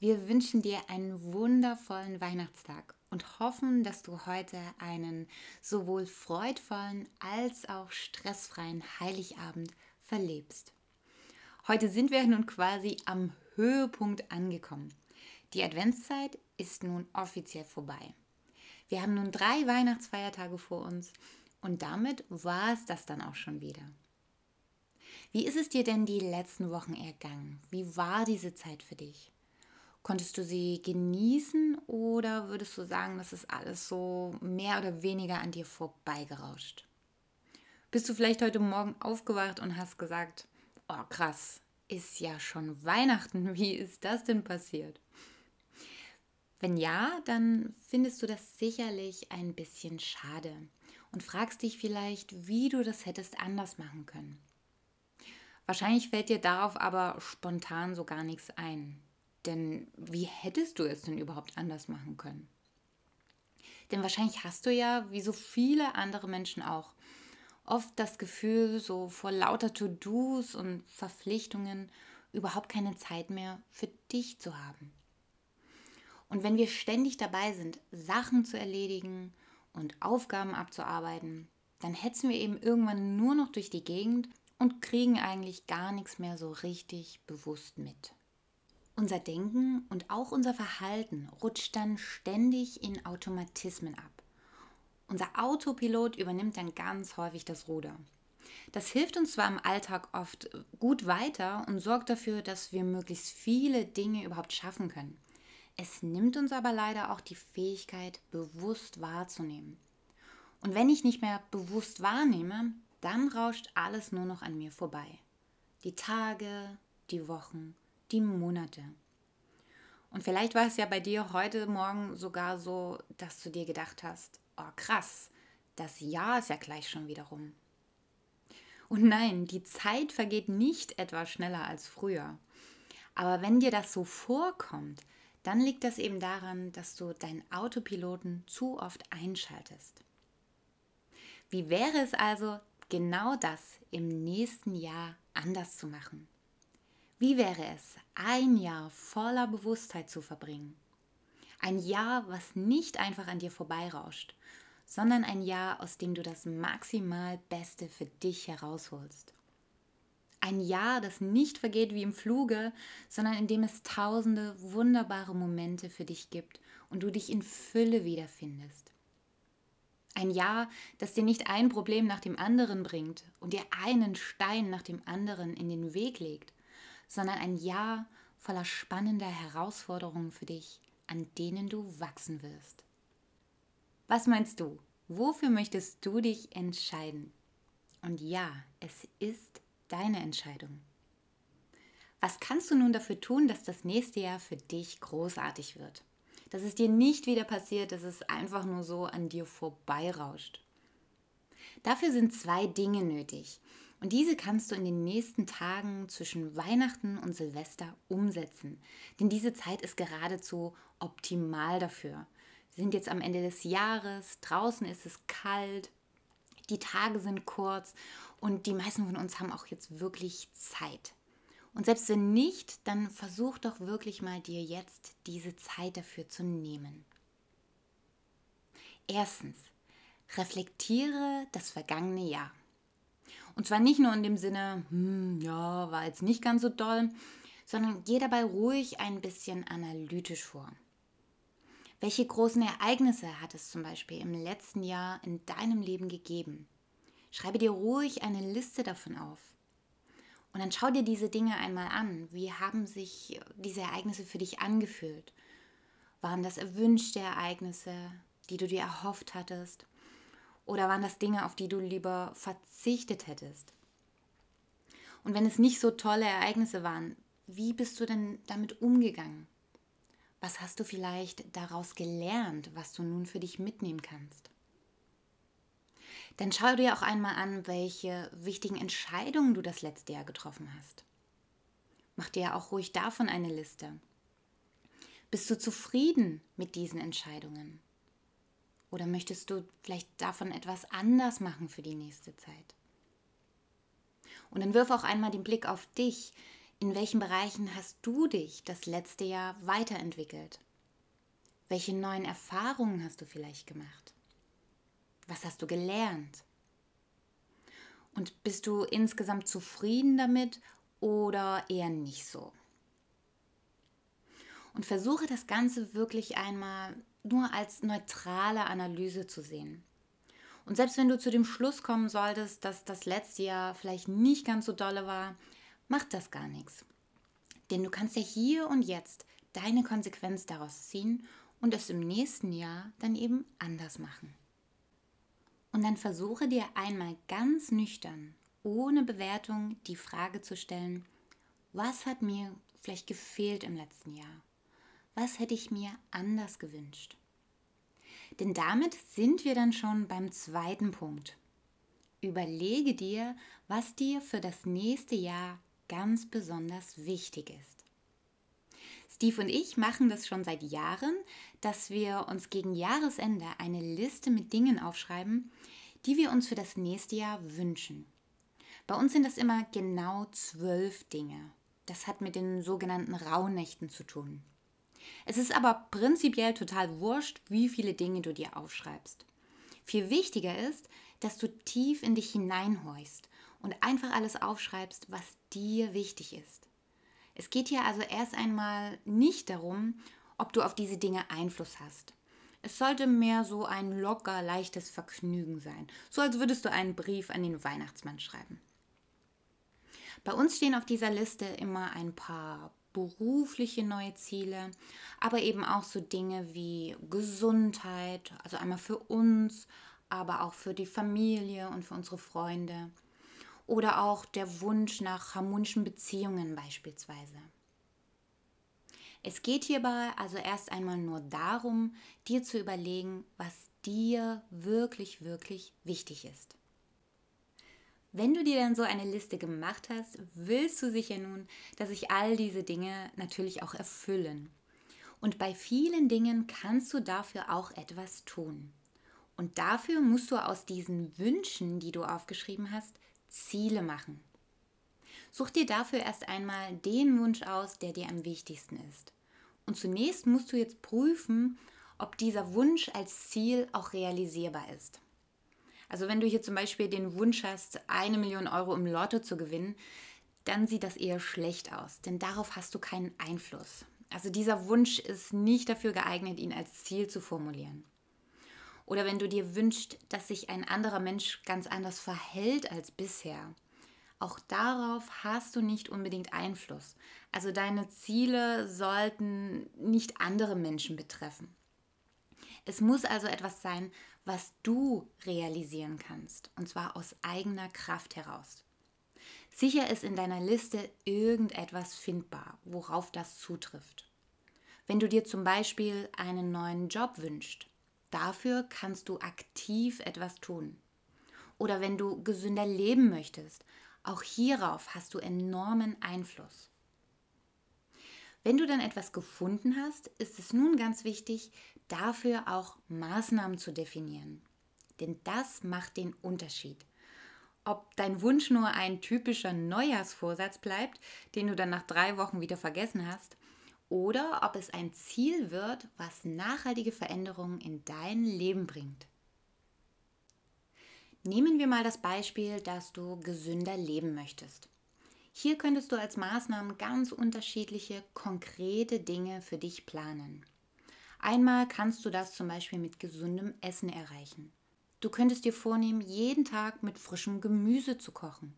Wir wünschen dir einen wundervollen Weihnachtstag und hoffen, dass du heute einen sowohl freudvollen als auch stressfreien Heiligabend verlebst. Heute sind wir nun quasi am Höhepunkt angekommen. Die Adventszeit ist nun offiziell vorbei. Wir haben nun drei Weihnachtsfeiertage vor uns und damit war es das dann auch schon wieder. Wie ist es dir denn die letzten Wochen ergangen? Wie war diese Zeit für dich? Konntest du sie genießen oder würdest du sagen, das ist alles so mehr oder weniger an dir vorbeigerauscht? Bist du vielleicht heute Morgen aufgewacht und hast gesagt, oh krass, ist ja schon Weihnachten, wie ist das denn passiert? Wenn ja, dann findest du das sicherlich ein bisschen schade und fragst dich vielleicht, wie du das hättest anders machen können. Wahrscheinlich fällt dir darauf aber spontan so gar nichts ein. Denn wie hättest du es denn überhaupt anders machen können? Denn wahrscheinlich hast du ja, wie so viele andere Menschen auch, oft das Gefühl, so vor lauter To-Dos und Verpflichtungen überhaupt keine Zeit mehr für dich zu haben. Und wenn wir ständig dabei sind, Sachen zu erledigen und Aufgaben abzuarbeiten, dann hetzen wir eben irgendwann nur noch durch die Gegend und kriegen eigentlich gar nichts mehr so richtig bewusst mit. Unser Denken und auch unser Verhalten rutscht dann ständig in Automatismen ab. Unser Autopilot übernimmt dann ganz häufig das Ruder. Das hilft uns zwar im Alltag oft gut weiter und sorgt dafür, dass wir möglichst viele Dinge überhaupt schaffen können. Es nimmt uns aber leider auch die Fähigkeit, bewusst wahrzunehmen. Und wenn ich nicht mehr bewusst wahrnehme, dann rauscht alles nur noch an mir vorbei. Die Tage, die Wochen, die Monate. Und vielleicht war es ja bei dir heute Morgen sogar so, dass du dir gedacht hast, oh krass, das Jahr ist ja gleich schon wieder rum. Und nein, die Zeit vergeht nicht etwa schneller als früher. Aber wenn dir das so vorkommt, dann liegt das eben daran, dass du deinen Autopiloten zu oft einschaltest. Wie wäre es also, genau das im nächsten Jahr anders zu machen? Wie wäre es, ein Jahr voller Bewusstheit zu verbringen? Ein Jahr, was nicht einfach an dir vorbeirauscht, sondern ein Jahr, aus dem du das maximal Beste für dich herausholst. Ein Jahr, das nicht vergeht wie im Fluge, sondern in dem es tausende wunderbare Momente für dich gibt und du dich in Fülle wiederfindest. Ein Jahr, das dir nicht ein Problem nach dem anderen bringt und dir einen Stein nach dem anderen in den Weg legt, sondern ein Jahr voller spannender Herausforderungen für dich, an denen du wachsen wirst. Was meinst du? Wofür möchtest du dich entscheiden? Und ja, es ist deine Entscheidung. Was kannst du nun dafür tun, dass das nächste Jahr für dich großartig wird? Dass es dir nicht wieder passiert, dass es einfach nur so an dir vorbeirauscht. Dafür sind zwei Dinge nötig. Und diese kannst du in den nächsten Tagen zwischen Weihnachten und Silvester umsetzen. Denn diese Zeit ist geradezu optimal dafür. Wir sind jetzt am Ende des Jahres, draußen ist es kalt, die Tage sind kurz und die meisten von uns haben auch jetzt wirklich Zeit. Und selbst wenn nicht, dann versuch doch wirklich mal dir jetzt diese Zeit dafür zu nehmen. Erstens, reflektiere das vergangene Jahr. Und zwar nicht nur in dem Sinne, hm, ja, war jetzt nicht ganz so doll, sondern geh dabei ruhig ein bisschen analytisch vor. Welche großen Ereignisse hat es zum Beispiel im letzten Jahr in deinem Leben gegeben? Schreibe dir ruhig eine Liste davon auf. Und dann schau dir diese Dinge einmal an. Wie haben sich diese Ereignisse für dich angefühlt? Waren das erwünschte Ereignisse, die du dir erhofft hattest? Oder waren das Dinge, auf die du lieber verzichtet hättest? Und wenn es nicht so tolle Ereignisse waren, wie bist du denn damit umgegangen? Was hast du vielleicht daraus gelernt, was du nun für dich mitnehmen kannst? Dann schau dir auch einmal an, welche wichtigen Entscheidungen du das letzte Jahr getroffen hast. Mach dir auch ruhig davon eine Liste. Bist du zufrieden mit diesen Entscheidungen? Oder möchtest du vielleicht davon etwas anders machen für die nächste Zeit? Und dann wirf auch einmal den Blick auf dich. In welchen Bereichen hast du dich das letzte Jahr weiterentwickelt? Welche neuen Erfahrungen hast du vielleicht gemacht? Was hast du gelernt? Und bist du insgesamt zufrieden damit oder eher nicht so? Und versuche das Ganze wirklich einmal nur als neutrale Analyse zu sehen. Und selbst wenn du zu dem Schluss kommen solltest, dass das letzte Jahr vielleicht nicht ganz so dolle war, macht das gar nichts. Denn du kannst ja hier und jetzt deine Konsequenz daraus ziehen und es im nächsten Jahr dann eben anders machen. Und dann versuche dir einmal ganz nüchtern, ohne Bewertung, die Frage zu stellen, was hat mir vielleicht gefehlt im letzten Jahr? Was hätte ich mir anders gewünscht? Denn damit sind wir dann schon beim zweiten Punkt. Überlege dir, was dir für das nächste Jahr ganz besonders wichtig ist. Steve und ich machen das schon seit Jahren, dass wir uns gegen Jahresende eine Liste mit Dingen aufschreiben, die wir uns für das nächste Jahr wünschen. Bei uns sind das immer genau zwölf Dinge. Das hat mit den sogenannten Rauhnächten zu tun. Es ist aber prinzipiell total wurscht, wie viele Dinge du dir aufschreibst. Viel wichtiger ist, dass du tief in dich hineinhorchst und einfach alles aufschreibst, was dir wichtig ist. Es geht hier also erst einmal nicht darum, ob du auf diese Dinge Einfluss hast. Es sollte mehr so ein locker, leichtes Vergnügen sein, so als würdest du einen Brief an den Weihnachtsmann schreiben. Bei uns stehen auf dieser Liste immer ein paar berufliche neue Ziele, aber eben auch so Dinge wie Gesundheit, also einmal für uns, aber auch für die Familie und für unsere Freunde. Oder auch der Wunsch nach harmonischen Beziehungen beispielsweise. Es geht hierbei also erst einmal nur darum, dir zu überlegen, was dir wirklich, wirklich wichtig ist. Wenn du dir dann so eine Liste gemacht hast, willst du sicher nun, dass sich all diese Dinge natürlich auch erfüllen. Und bei vielen Dingen kannst du dafür auch etwas tun. Und dafür musst du aus diesen Wünschen, die du aufgeschrieben hast, Ziele machen. Such dir dafür erst einmal den Wunsch aus, der dir am wichtigsten ist. Und zunächst musst du jetzt prüfen, ob dieser Wunsch als Ziel auch realisierbar ist. Also wenn du hier zum Beispiel den Wunsch hast, eine Million Euro im Lotto zu gewinnen, dann sieht das eher schlecht aus, denn darauf hast du keinen Einfluss. Also dieser Wunsch ist nicht dafür geeignet, ihn als Ziel zu formulieren. Oder wenn du dir wünschst, dass sich ein anderer Mensch ganz anders verhält als bisher. Auch darauf hast du nicht unbedingt Einfluss. Also deine Ziele sollten nicht andere Menschen betreffen. Es muss also etwas sein, was du realisieren kannst, und zwar aus eigener Kraft heraus. Sicher ist in deiner Liste irgendetwas findbar, worauf das zutrifft. Wenn du dir zum Beispiel einen neuen Job wünschst, dafür kannst du aktiv etwas tun. Oder wenn du gesünder leben möchtest, auch hierauf hast du enormen Einfluss. Wenn du dann etwas gefunden hast, ist es nun ganz wichtig, dafür auch Maßnahmen zu definieren. Denn das macht den Unterschied. Ob dein Wunsch nur ein typischer Neujahrsvorsatz bleibt, den du dann nach drei Wochen wieder vergessen hast, oder ob es ein Ziel wird, was nachhaltige Veränderungen in dein Leben bringt. Nehmen wir mal das Beispiel, dass du gesünder leben möchtest. Hier könntest du als Maßnahmen ganz unterschiedliche, konkrete Dinge für dich planen. Einmal kannst du das zum Beispiel mit gesundem Essen erreichen. Du könntest dir vornehmen, jeden Tag mit frischem Gemüse zu kochen.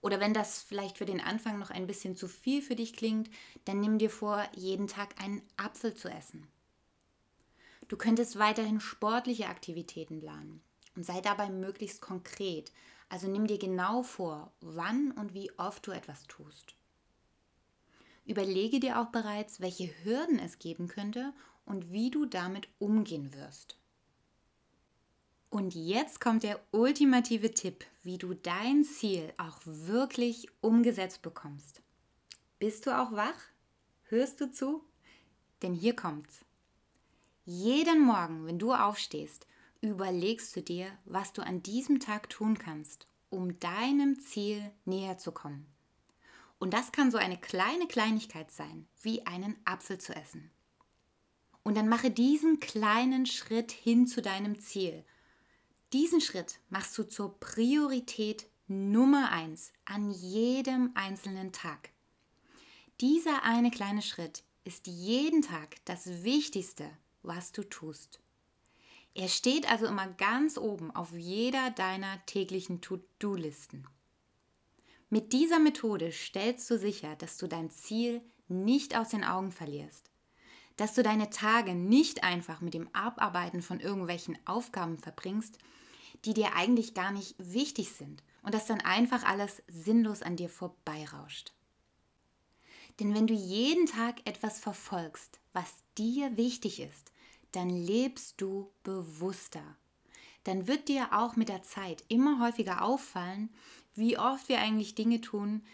Oder wenn das vielleicht für den Anfang noch ein bisschen zu viel für dich klingt, dann nimm dir vor, jeden Tag einen Apfel zu essen. Du könntest weiterhin sportliche Aktivitäten planen und sei dabei möglichst konkret, also nimm dir genau vor, wann und wie oft du etwas tust. Überlege dir auch bereits, welche Hürden es geben könnte und wie du damit umgehen wirst. Und jetzt kommt der ultimative Tipp, wie du dein Ziel auch wirklich umgesetzt bekommst. Bist du auch wach? Hörst du zu? Denn hier kommt's. Jeden Morgen, wenn du aufstehst, überlegst du dir, was du an diesem Tag tun kannst, um deinem Ziel näher zu kommen. Und das kann so eine kleine Kleinigkeit sein, wie einen Apfel zu essen. Und dann mache diesen kleinen Schritt hin zu deinem Ziel. Diesen Schritt machst du zur Priorität Nummer eins an jedem einzelnen Tag. Dieser eine kleine Schritt ist jeden Tag das Wichtigste, was du tust. Er steht also immer ganz oben auf jeder deiner täglichen To-Do-Listen. Mit dieser Methode stellst du sicher, dass du dein Ziel nicht aus den Augen verlierst, dass du deine Tage nicht einfach mit dem Abarbeiten von irgendwelchen Aufgaben verbringst, die dir eigentlich gar nicht wichtig sind und dass dann einfach alles sinnlos an dir vorbeirauscht. Denn wenn du jeden Tag etwas verfolgst, was dir wichtig ist, dann lebst du bewusster. Dann wird dir auch mit der Zeit immer häufiger auffallen, wie oft wir eigentlich Dinge tun,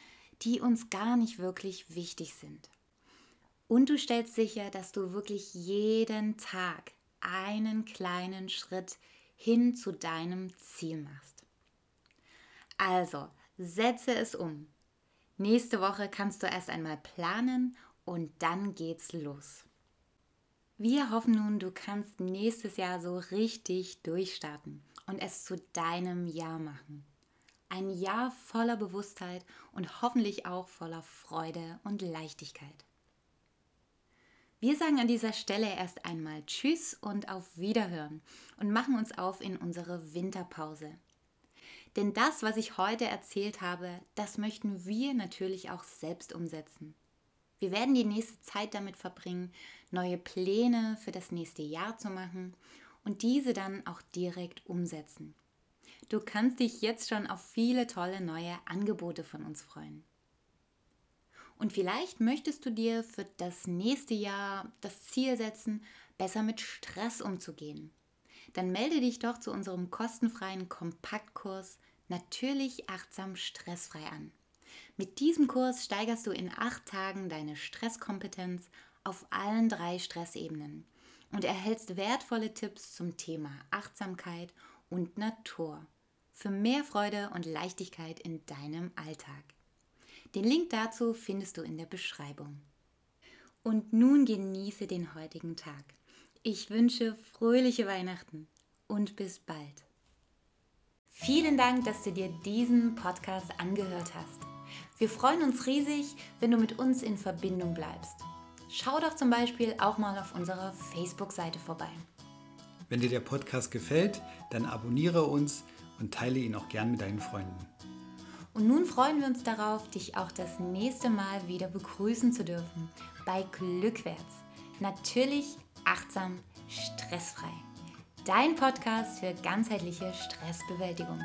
die uns gar nicht wirklich wichtig sind. Und du stellst sicher, dass du wirklich jeden Tag einen kleinen Schritt hin zu deinem Ziel machst. Also, setze es um. Nächste Woche kannst du erst einmal planen und dann geht's los. Wir hoffen nun, du kannst nächstes Jahr so richtig durchstarten und es zu deinem Jahr machen. Ein Jahr voller Bewusstheit und hoffentlich auch voller Freude und Leichtigkeit. Wir sagen an dieser Stelle erst einmal Tschüss und auf Wiederhören und machen uns auf in unsere Winterpause. Denn das, was ich heute erzählt habe, das möchten wir natürlich auch selbst umsetzen. Wir werden die nächste Zeit damit verbringen, neue Pläne für das nächste Jahr zu machen und diese dann auch direkt umsetzen. Du kannst dich jetzt schon auf viele tolle neue Angebote von uns freuen. Und vielleicht möchtest du dir für das nächste Jahr das Ziel setzen, besser mit Stress umzugehen. Dann melde dich doch zu unserem kostenfreien Kompaktkurs Natürlich achtsam stressfrei an. Mit diesem Kurs steigerst du in acht Tagen deine Stresskompetenz auf allen drei Stressebenen und erhältst wertvolle Tipps zum Thema Achtsamkeit und Natur für mehr Freude und Leichtigkeit in deinem Alltag. Den Link dazu findest du in der Beschreibung. Und nun genieße den heutigen Tag. Ich wünsche fröhliche Weihnachten und bis bald. Vielen Dank, dass du dir diesen Podcast angehört hast. Wir freuen uns riesig, wenn du mit uns in Verbindung bleibst. Schau doch zum Beispiel auch mal auf unserer Facebook-Seite vorbei. Wenn dir der Podcast gefällt, dann abonniere uns und teile ihn auch gern mit deinen Freunden. Und nun freuen wir uns darauf, dich auch das nächste Mal wieder begrüßen zu dürfen bei Glückwärts. Natürlich achtsam, stressfrei. Dein Podcast für ganzheitliche Stressbewältigung.